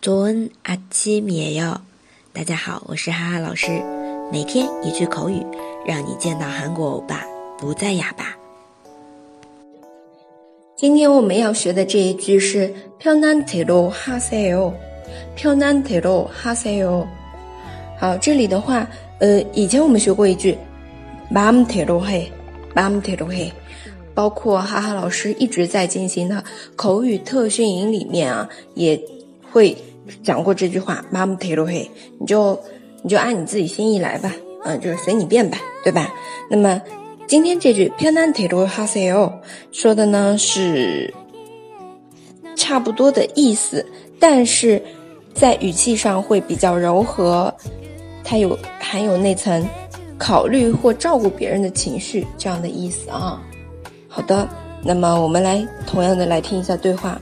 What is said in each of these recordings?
좋은아침이에 요。 大家好，我是哈哈老师，每天一句口语，让你见到韩国欧巴不再哑巴。今天我们要学的这一句是편한대로하세 요， 편한대로하세 요。 好，这里的话，呃，以前我们学过一句마음대로 해， 마음대로 해。 包括哈哈老师一直在进行的口语特训营里面啊，也 会讲过这句话。妈妈提罗嘿，你就你就按你自己心意来吧，嗯，就是随你便吧，对吧？那么今天这句偏南提罗哈塞哦，说的呢是差不多的意思，但是在语气上会比较柔和，它有含有那层考虑或照顾别人的情绪这样的意思啊。好的，那么我们来同样的来听一下对话。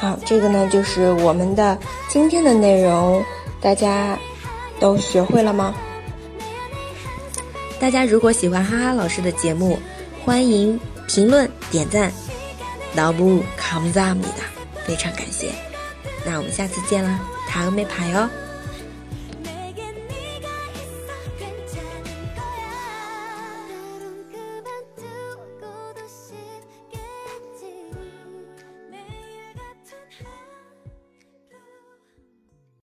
好，这个呢就是我们的今天的内容，大家都学会了吗？大家如果喜欢哈哈老师的节目，欢迎评论点赞，老布康赞你的，非常感谢。那我们下次见啦，糖没牌哟、哦。